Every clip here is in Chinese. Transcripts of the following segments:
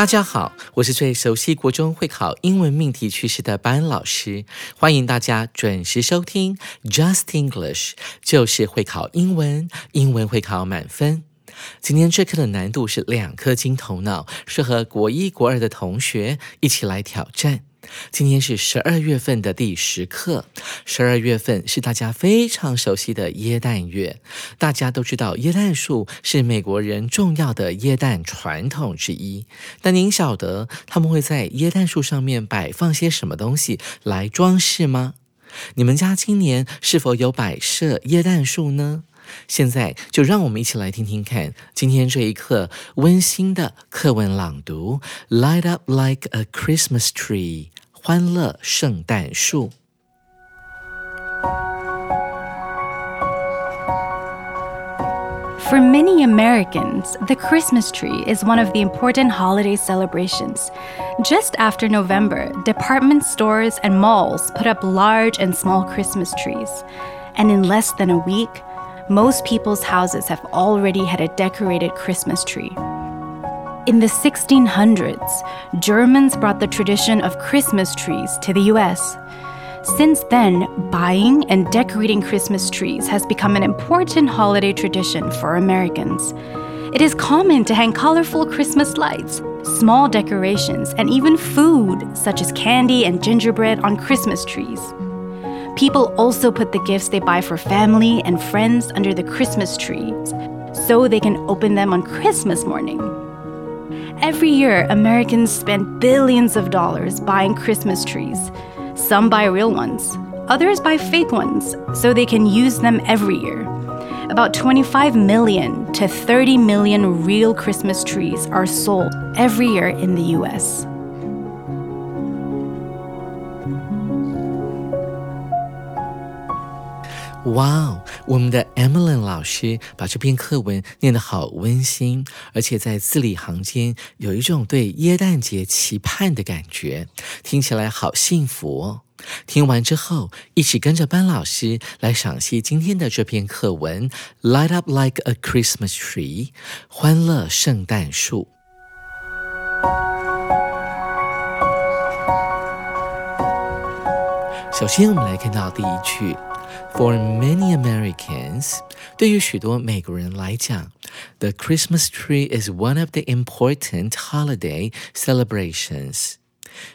大家好，我是最熟悉国中会考英文命题趋势的班老师，欢迎大家准时收听 Just English，就是会考英文，英文会考满分。今天这课的难度是两颗金头脑，适合国一、国二的同学一起来挑战。今天是十二月份的第十课。十二月份是大家非常熟悉的耶诞月，大家都知道耶诞树是美国人重要的耶诞传统之一。但您晓得他们会在耶诞树上面摆放些什么东西来装饰吗？你们家今年是否有摆设耶诞树呢？现在就让我们一起来听听看，今天这一课温馨的课文朗读：Light up like a Christmas tree，欢乐圣诞树。For many Americans, the Christmas tree is one of the important holiday celebrations. Just after November, department stores and malls put up large and small Christmas trees. And in less than a week, most people's houses have already had a decorated Christmas tree. In the 1600s, Germans brought the tradition of Christmas trees to the US. Since then, buying and decorating Christmas trees has become an important holiday tradition for Americans. It is common to hang colorful Christmas lights, small decorations, and even food, such as candy and gingerbread, on Christmas trees. People also put the gifts they buy for family and friends under the Christmas trees so they can open them on Christmas morning. Every year, Americans spend billions of dollars buying Christmas trees. Some buy real ones, others buy fake ones so they can use them every year. About 25 million to 30 million real Christmas trees are sold every year in the US. 哇哦，我们的 Emily 老师把这篇课文念得好温馨，而且在字里行间有一种对耶诞节期盼的感觉，听起来好幸福哦。听完之后，一起跟着班老师来赏析今天的这篇课文：Light up like a Christmas tree，欢乐圣诞树。首先，我们来看到第一句。For many Americans，对于许多美国人来讲，the Christmas tree is one of the important holiday celebrations。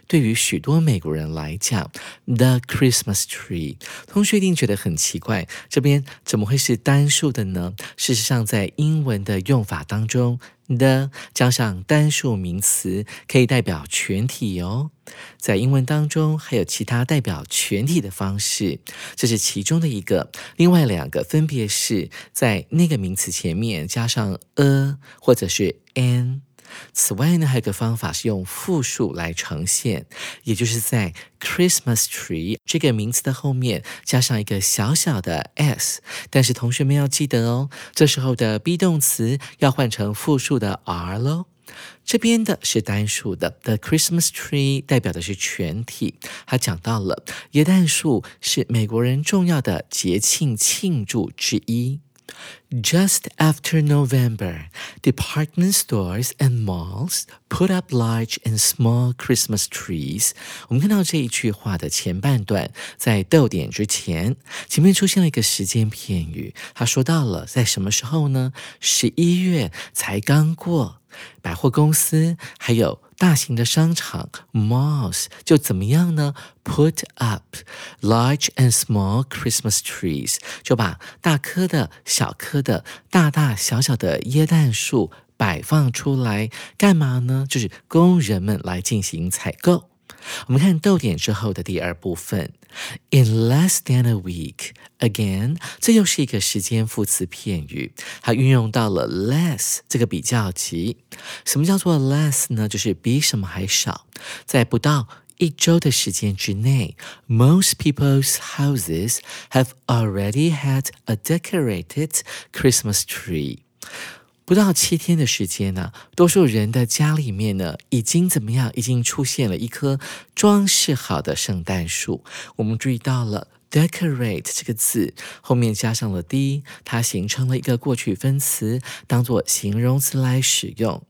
对于许多美国人来讲，the Christmas tree，同学一定觉得很奇怪，这边怎么会是单数的呢？事实上，在英文的用法当中，the 加上单数名词可以代表全体哦。在英文当中还有其他代表全体的方式，这是其中的一个。另外两个分别是在那个名词前面加上 a 或者是 an。此外呢，还有个方法是用复数来呈现，也就是在 Christmas tree 这个名词的后面加上一个小小的 s。但是同学们要记得哦，这时候的 be 动词要换成复数的 r 喽。这边的是单数的，The Christmas tree 代表的是全体。他讲到了耶诞树是美国人重要的节庆庆祝之一。Just after November, department stores and malls put up large and small Christmas trees。我们看到这一句话的前半段，在逗点之前，前面出现了一个时间片语。他说到了在什么时候呢？十一月才刚过。百货公司还有大型的商场 malls 就怎么样呢？Put up large and small Christmas trees，就把大棵的、小棵的、大大小小的椰蛋树摆放出来，干嘛呢？就是供人们来进行采购。我们看逗点之后的第二部分，in less than a week。Again，这又是一个时间副词片语，它运用到了 less 这个比较级。什么叫做 less 呢？就是比什么还少，在不到一周的时间之内，most people's houses have already had a decorated Christmas tree。不到七天的时间呢，多数人的家里面呢，已经怎么样？已经出现了一棵装饰好的圣诞树。我们注意到了 decorate 这个字后面加上了 d，它形成了一个过去分词，当做形容词来使用。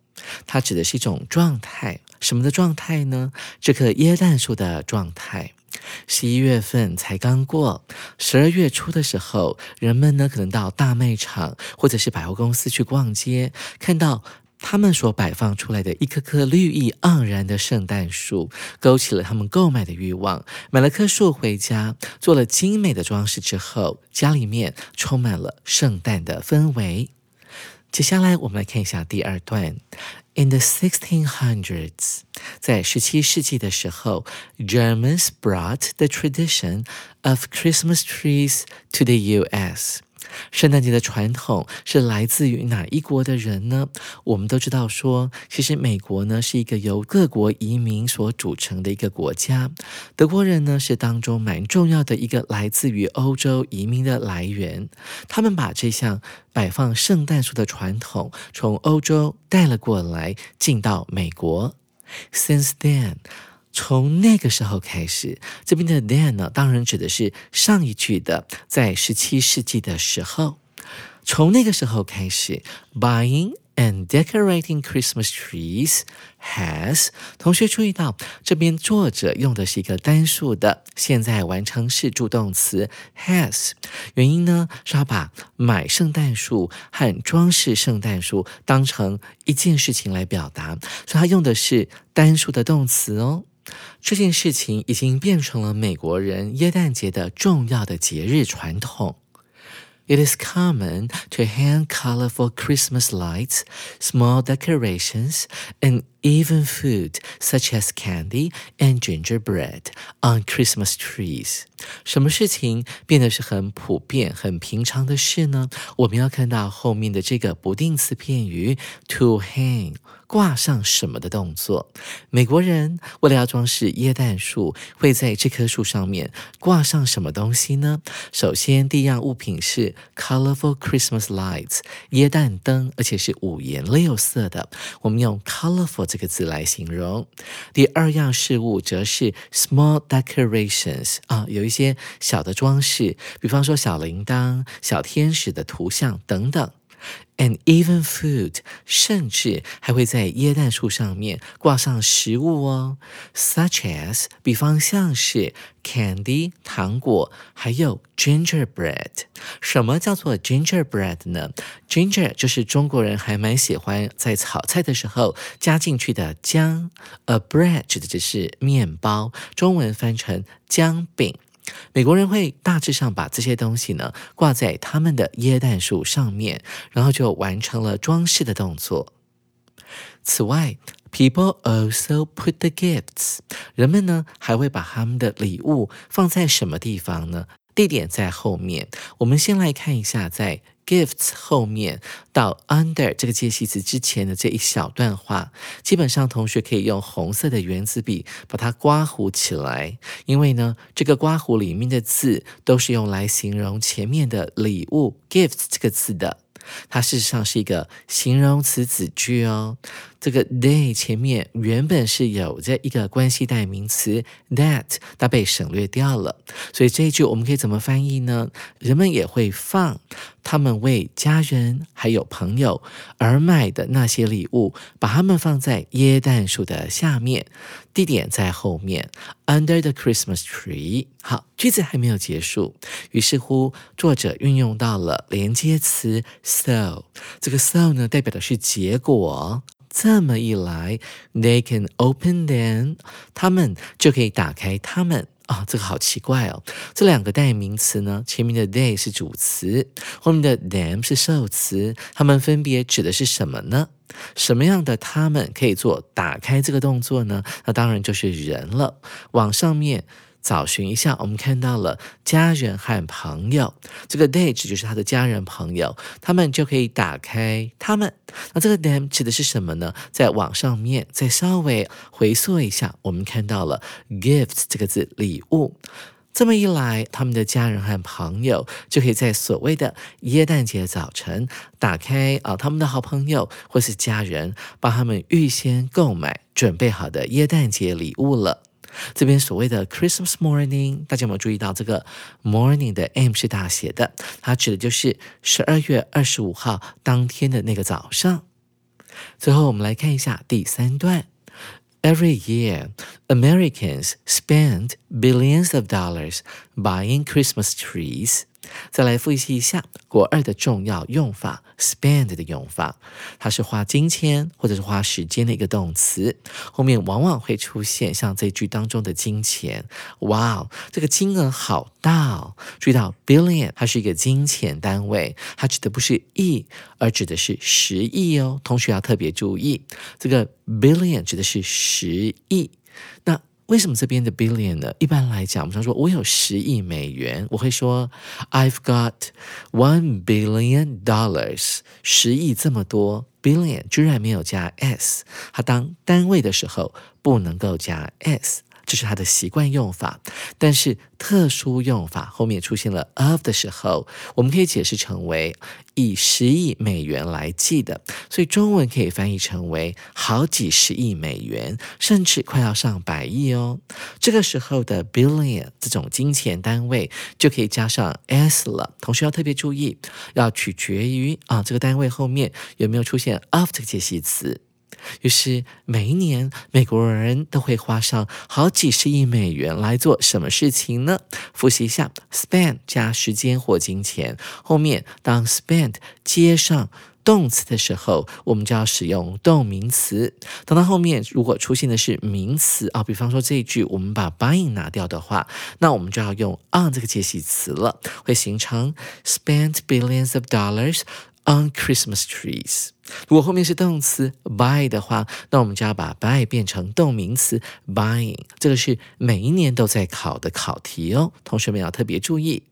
它指的是一种状态，什么的状态呢？这棵椰蛋树的状态。十一月份才刚过，十二月初的时候，人们呢可能到大卖场或者是百货公司去逛街，看到他们所摆放出来的一棵棵绿意盎然的圣诞树，勾起了他们购买的欲望。买了棵树回家，做了精美的装饰之后，家里面充满了圣诞的氛围。接下来我们来看一下第二段。In the 1600s，在十七世纪的时候，Germans brought the tradition of Christmas trees to the U.S. 圣诞节的传统是来自于哪一国的人呢？我们都知道说，其实美国呢是一个由各国移民所组成的一个国家。德国人呢是当中蛮重要的一个来自于欧洲移民的来源。他们把这项摆放圣诞树的传统从欧洲带了过来，进到美国。Since then. 从那个时候开始，这边的 then 呢，当然指的是上一句的，在十七世纪的时候。从那个时候开始，buying and decorating Christmas trees has。同学注意到，这边作者用的是一个单数的现在完成式助动词 has。原因呢，是他把买圣诞树和装饰圣诞树当成一件事情来表达，所以他用的是单数的动词哦。这件事情已经变成了美国人耶诞节的重要的节日传统。It is common to hang colorful Christmas lights, small decorations, and even food such as candy and gingerbread on Christmas trees. 什么事情变得是很普遍、很平常的事呢？我们要看到后面的这个不定词片语 to hang。挂上什么的动作？美国人为了要装饰椰蛋树，会在这棵树上面挂上什么东西呢？首先，第一样物品是 colorful Christmas lights，椰蛋灯，而且是五颜六色的。我们用 colorful 这个字来形容。第二样事物则是 small decorations，啊，有一些小的装饰，比方说小铃铛、小天使的图像等等。And even food，甚至还会在椰蛋树上面挂上食物哦，such as，比方像是 candy 糖果，还有 gingerbread。什么叫做 gingerbread 呢？ginger 就是中国人还蛮喜欢在炒菜的时候加进去的姜，a bread 指的就是面包，中文翻成姜饼。美国人会大致上把这些东西呢挂在他们的椰蛋树上面，然后就完成了装饰的动作。此外，people also put the gifts，人们呢还会把他们的礼物放在什么地方呢？地点在后面。我们先来看一下在。Gifts 后面到 under 这个介系词之前的这一小段话，基本上同学可以用红色的圆珠笔把它刮糊起来，因为呢，这个刮糊里面的字都是用来形容前面的礼物 gifts 这个字的。它事实上是一个形容词子句哦。这个 they 前面原本是有着一个关系代名词 that，它被省略掉了。所以这一句我们可以怎么翻译呢？人们也会放他们为家人还有朋友而买的那些礼物，把它们放在椰蛋树的下面，地点在后面，under the Christmas tree。好，句子还没有结束，于是乎作者运用到了连接词 so。这个 so 呢，代表的是结果。这么一来，they can open them，他们就可以打开他们。啊、这个好奇怪哦！这两个代名词呢，前面的 they 是主词，后面的 them 是受词，它们分别指的是什么呢？什么样的他们可以做打开这个动作呢？那当然就是人了。往上面找寻一下，我们看到了家人和朋友，这个 date 指就是他的家人朋友，他们就可以打开他们。那这个 them 指的是什么呢？在网上面再稍微回溯一下，我们看到了 gift 这个字，礼物。这么一来，他们的家人和朋友就可以在所谓的耶诞节早晨打开啊，他们的好朋友或是家人帮他们预先购买准备好的耶诞节礼物了。这边所谓的 Christmas morning，大家有没有注意到这个 morning 的 m 是大写的？它指的就是十二月二十五号当天的那个早上。最后，我们来看一下第三段。Every year, Americans spend billions of dollars buying Christmas trees. 再来复习一下国二的重要用法，spend 的用法，它是花金钱或者是花时间的一个动词，后面往往会出现像这句当中的金钱。哇，这个金额好大哦！注意到 billion 它是一个金钱单位，它指的不是亿，而指的是十亿哦。同学要特别注意，这个 billion 指的是十亿。那为什么这边的 billion 呢？一般来讲，我们常说我有十亿美元，我会说 I've got one billion dollars，十亿这么多，billion 居然没有加 s，它当单位的时候不能够加 s。这是它的习惯用法，但是特殊用法后面出现了 of 的时候，我们可以解释成为以十亿美元来计的，所以中文可以翻译成为好几十亿美元，甚至快要上百亿哦。这个时候的 billion 这种金钱单位就可以加上 s 了。同时要特别注意，要取决于啊这个单位后面有没有出现 of 这个介系词。于是每一年，美国人都会花上好几十亿美元来做什么事情呢？复习一下，spend 加时间或金钱，后面当 spend 接上动词的时候，我们就要使用动名词。等到后面如果出现的是名词啊，比方说这一句我们把 buying 拿掉的话，那我们就要用 on 这个介系词了，会形成 spend billions of dollars。On Christmas trees，如果后面是动词 buy 的话，那我们就要把 buy 变成动名词 buying。这个是每一年都在考的考题哦，同学们要特别注意。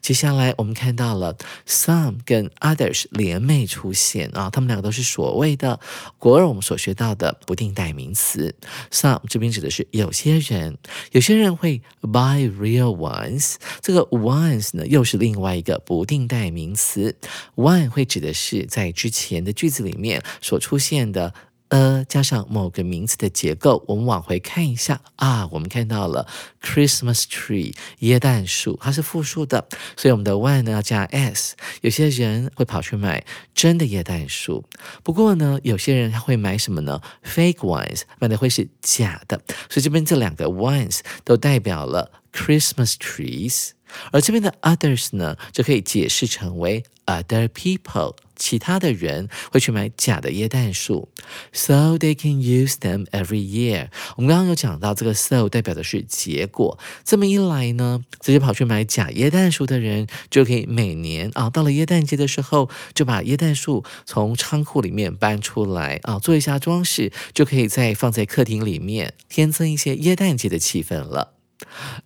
接下来我们看到了 some 跟 others 联袂出现啊，他们两个都是所谓的国二我们所学到的不定代名词。some 这边指的是有些人，有些人会 buy real ones，这个 ones 呢又是另外一个不定代名词。one 会指的是在之前的句子里面所出现的。呃，加上某个名词的结构，我们往回看一下啊，我们看到了 Christmas tree 椰蛋树，它是复数的，所以我们的 one 呢要加 s。有些人会跑去买真的椰蛋树，不过呢，有些人他会买什么呢？fake ones，买的会是假的，所以这边这两个 ones 都代表了 Christmas trees，而这边的 others 呢，就可以解释成为 other people。其他的人会去买假的椰蛋树，so they can use them every year。我们刚刚有讲到，这个 so 代表的是结果。这么一来呢，这些跑去买假椰蛋树的人就可以每年啊，到了椰蛋节的时候，就把椰蛋树从仓库里面搬出来啊，做一下装饰，就可以再放在客厅里面，添增一些椰蛋节的气氛了。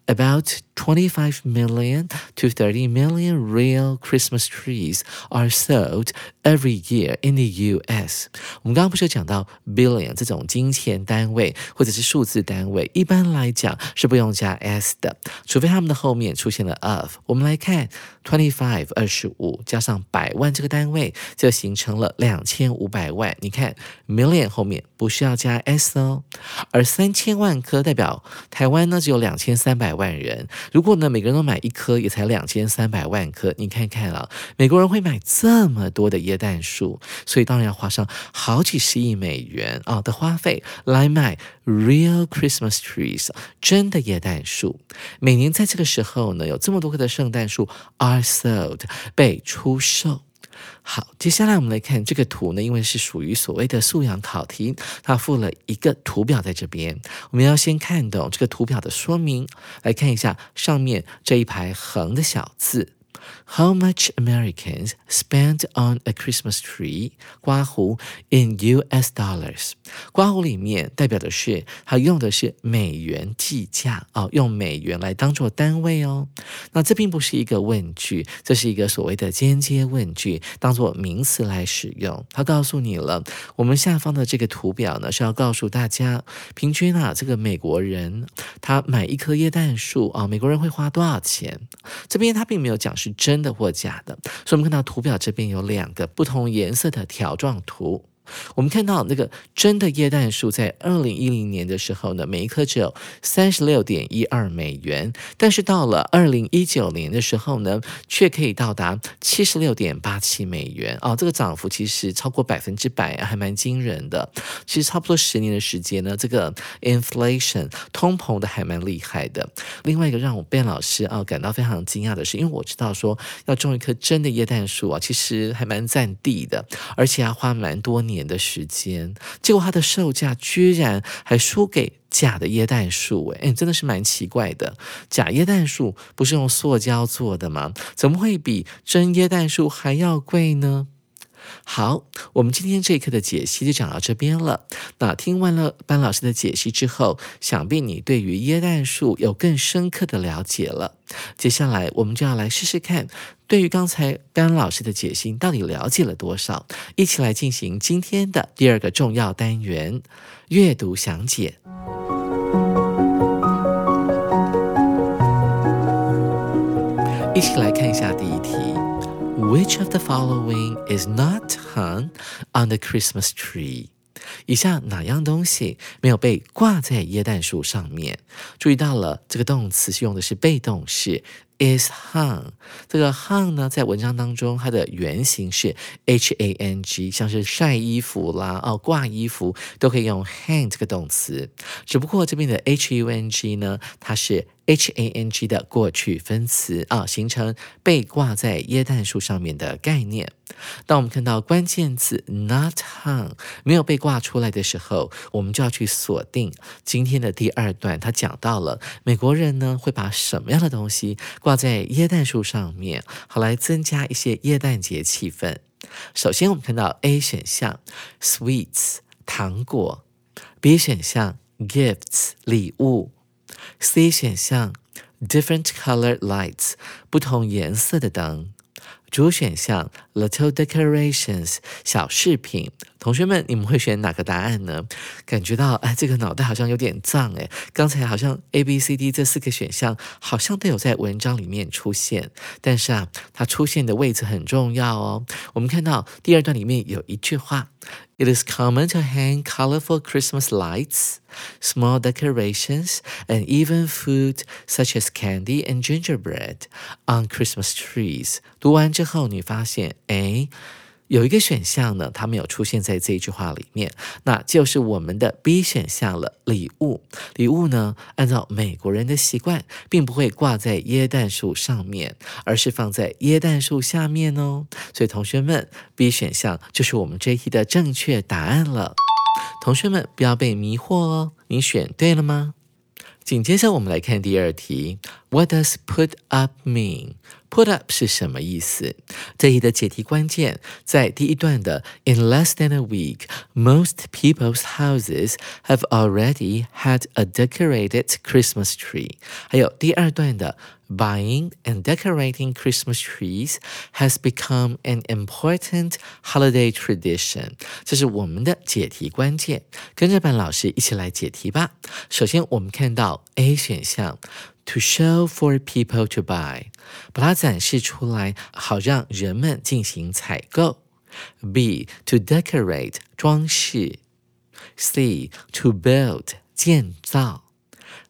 About 25 million to 30 million real Christmas trees are sold every year in the U.S. 我们刚刚不是有讲到 billion 这种金钱单位或者是数字单位，一般来讲是不用加 s 的，除非他们的后面出现了 of。我们来看 twenty five 二十五加上百万这个单位，就形成了两千五百万。你看 million 后面不需要加 s 哦，而三千万颗代表台湾呢只有两千三百万人。如果呢，每个人都买一颗，也才两千三百万颗。你看看啊，美国人会买这么多的椰蛋树，所以当然要花上好几十亿美元啊的花费来买 real Christmas trees，真的椰蛋树。每年在这个时候呢，有这么多棵的圣诞树 are sold 被出售。好，接下来我们来看这个图呢，因为是属于所谓的素养考题，它附了一个图表在这边。我们要先看懂这个图表的说明，来看一下上面这一排横的小字。How much Americans spend on a Christmas tree？刮胡 in U.S. dollars。刮胡里面代表的是它用的是美元计价哦，用美元来当做单位哦。那这并不是一个问句，这是一个所谓的间接问句，当做名词来使用。它告诉你了，我们下方的这个图表呢是要告诉大家，平均啊，这个美国人他买一棵椰蛋树啊，美国人会花多少钱？这边他并没有讲是。真的或假的，所以我们看到图表这边有两个不同颜色的条状图。我们看到那个真的椰蛋树在二零一零年的时候呢，每一棵只有三十六点一二美元，但是到了二零一九年的时候呢，却可以到达七十六点八七美元哦，这个涨幅其实超过百分之百，还蛮惊人的。其实差不多十年的时间呢，这个 inflation 通膨的还蛮厉害的。另外一个让我变老师啊感到非常惊讶的是，因为我知道说要种一棵真的椰蛋树啊，其实还蛮占地的，而且要花蛮多年。年的时间，结果它的售价居然还输给假的椰蛋树，哎，真的是蛮奇怪的。假椰蛋树不是用塑胶做的吗？怎么会比真椰蛋树还要贵呢？好，我们今天这一课的解析就讲到这边了。那听完了班老师的解析之后，想必你对于椰蛋树有更深刻的了解了。接下来我们就要来试试看，对于刚才班老师的解析到底了解了多少？一起来进行今天的第二个重要单元——阅读详解。一起来看一下第一题。Which of the following is not hung on the Christmas tree？以下哪样东西没有被挂在椰蛋树上面？注意到了，这个动词是用的是被动式。is hung，这个 hung 呢，在文章当中，它的原型是 h a n g，像是晒衣服啦，哦，挂衣服都可以用 hang 这个动词。只不过这边的 h u n g 呢，它是 h a n g 的过去分词啊，形成被挂在椰蛋树上面的概念。当我们看到关键字 not hung 没有被挂出来的时候，我们就要去锁定今天的第二段，它讲到了美国人呢会把什么样的东西挂。在椰蛋树上面，好来增加一些椰蛋节气氛。首先，我们看到 A 选项 sweets 糖果，B 选项 gifts 礼物，C 选项 different colored lights 不同颜色的灯。主选项 little decorations 小饰品，同学们，你们会选哪个答案呢？感觉到哎，这个脑袋好像有点脏哎。刚才好像 A、B、C、D 这四个选项好像都有在文章里面出现，但是啊，它出现的位置很重要哦。我们看到第二段里面有一句话。It is common to hang colorful Christmas lights, small decorations, and even food such as candy and gingerbread on Christmas trees. 读完之后，你发现，哎。有一个选项呢，它没有出现在这一句话里面，那就是我们的 B 选项了。礼物，礼物呢，按照美国人的习惯，并不会挂在椰蛋树上面，而是放在椰蛋树下面哦。所以同学们，B 选项就是我们这一题的正确答案了。同学们不要被迷惑哦，你选对了吗？紧接着我们来看第二题，What does put up mean？mean？Put up 是什么意思？这里的解题关键在第一段的 In less than a week, most people's houses have already had a decorated Christmas tree。还有第二段的 Buying and decorating Christmas trees has become an important holiday tradition。这是我们的解题关键，跟着班老师一起来解题吧。首先，我们看到 A 选项。 To show for people to buy，把它展示出来，好让人们进行采购。B to decorate 装饰。C to build 建造。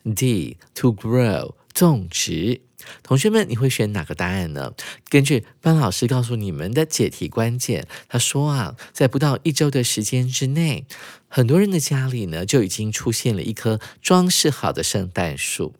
D to grow 种植。同学们，你会选哪个答案呢？根据班老师告诉你们的解题关键，他说啊，在不到一周的时间之内，很多人的家里呢，就已经出现了一棵装饰好的圣诞树。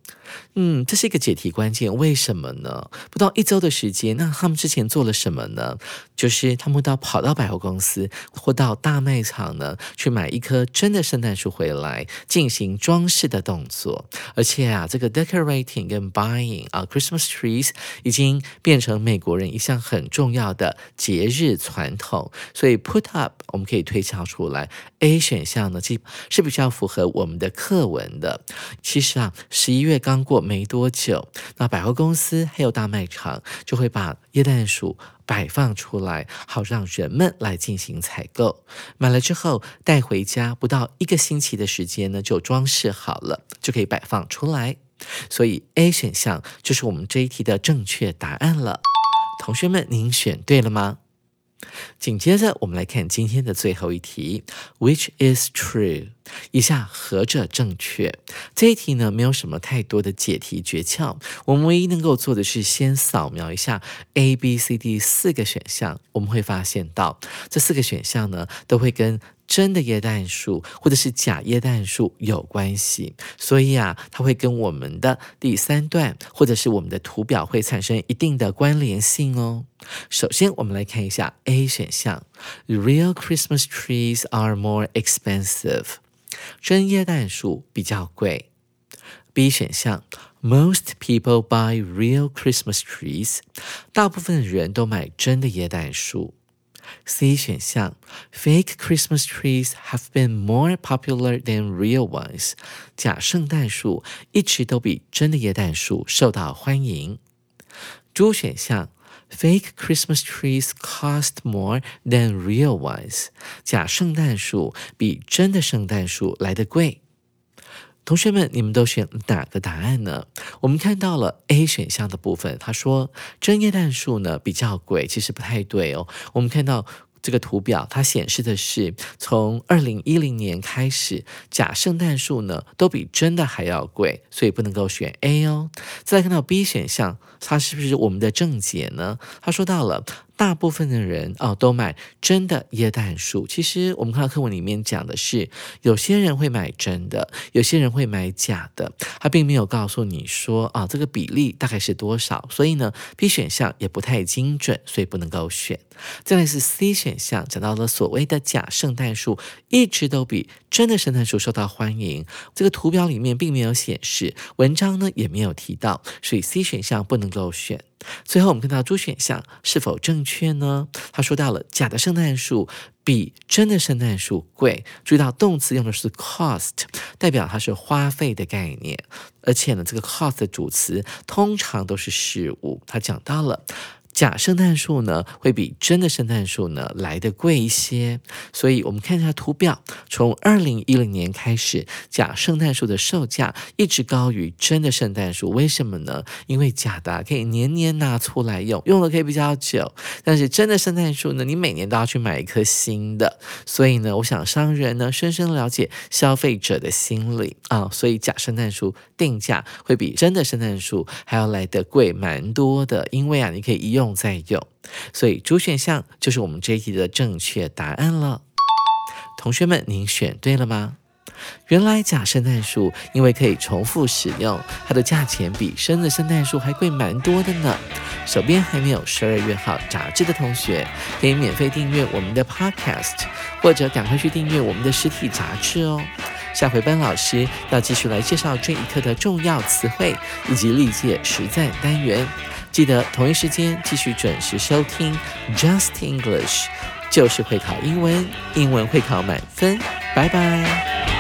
嗯，这是一个解题关键，为什么呢？不到一周的时间，那他们之前做了什么呢？就是他们到跑到百货公司或到大卖场呢，去买一棵真的圣诞树回来进行装饰的动作。而且啊，这个 decorating 跟 buying 啊，Christmas trees 已经变成美国人一项很重要的节日传统。所以 put up 我们可以推敲出来，A 选选项呢，其实是比较符合我们的课文的。其实啊，十一月刚。过没多久，那百货公司还有大卖场就会把椰蛋树摆放出来，好让人们来进行采购。买了之后带回家，不到一个星期的时间呢，就装饰好了，就可以摆放出来。所以 A 选项就是我们这一题的正确答案了。同学们，您选对了吗？紧接着，我们来看今天的最后一题，Which is true？以下何者正确？这一题呢，没有什么太多的解题诀窍，我们唯一能够做的是先扫描一下 A、B、C、D 四个选项，我们会发现到这四个选项呢，都会跟。真的液氮树或者是假液氮树有关系，所以啊，它会跟我们的第三段或者是我们的图表会产生一定的关联性哦。首先，我们来看一下 A 选项 ：Real Christmas trees are more expensive，真椰蛋树比较贵。B 选项：Most people buy real Christmas trees，大部分人都买真的椰蛋树。C 选项，Fake Christmas trees have been more popular than real ones。假圣诞树一直都比真的椰蛋树受到欢迎。D 选项 ，Fake Christmas trees cost more than real ones。假圣诞树比真的圣诞树来得贵。同学们，你们都选哪个答案呢？我们看到了 A 选项的部分，他说真叶蛋树呢比较贵，其实不太对哦。我们看到这个图表，它显示的是从二零一零年开始，假圣诞树呢都比真的还要贵，所以不能够选 A 哦。再来看到 B 选项，它是不是我们的正解呢？他说到了。大部分的人哦都买真的椰蛋树。其实我们看到课文里面讲的是，有些人会买真的，有些人会买假的。他并没有告诉你说啊这个比例大概是多少。所以呢，B 选项也不太精准，所以不能够选。再来是 C 选项，讲到了所谓的假圣诞树一直都比真的圣诞树受到欢迎。这个图表里面并没有显示，文章呢也没有提到，所以 C 选项不能够选。最后，我们看到猪选项是否正确呢？他说到了假的圣诞树比真的圣诞树贵。注意到动词用的是 cost，代表它是花费的概念。而且呢，这个 cost 的主词通常都是事物。他讲到了。假圣诞树呢，会比真的圣诞树呢来的贵一些，所以我们看一下图表，从二零一零年开始，假圣诞树的售价一直高于真的圣诞树，为什么呢？因为假的可以年年拿出来用，用的可以比较久，但是真的圣诞树呢，你每年都要去买一棵新的，所以呢，我想商人呢深深了解消费者的心理啊，所以假圣诞树定价会比真的圣诞树还要来的贵蛮多的，因为啊，你可以一用。再用，所以主选项就是我们这一题的正确答案了。同学们，您选对了吗？原来假圣诞树因为可以重复使用，它的价钱比真的圣诞树还贵蛮多的呢。手边还没有十二月号杂志的同学，可以免费订阅我们的 Podcast，或者赶快去订阅我们的实体杂志哦。下回班老师要继续来介绍这一课的重要词汇以及历届实战单元。记得同一时间继续准时收听 Just English，就是会考英文，英文会考满分。拜拜。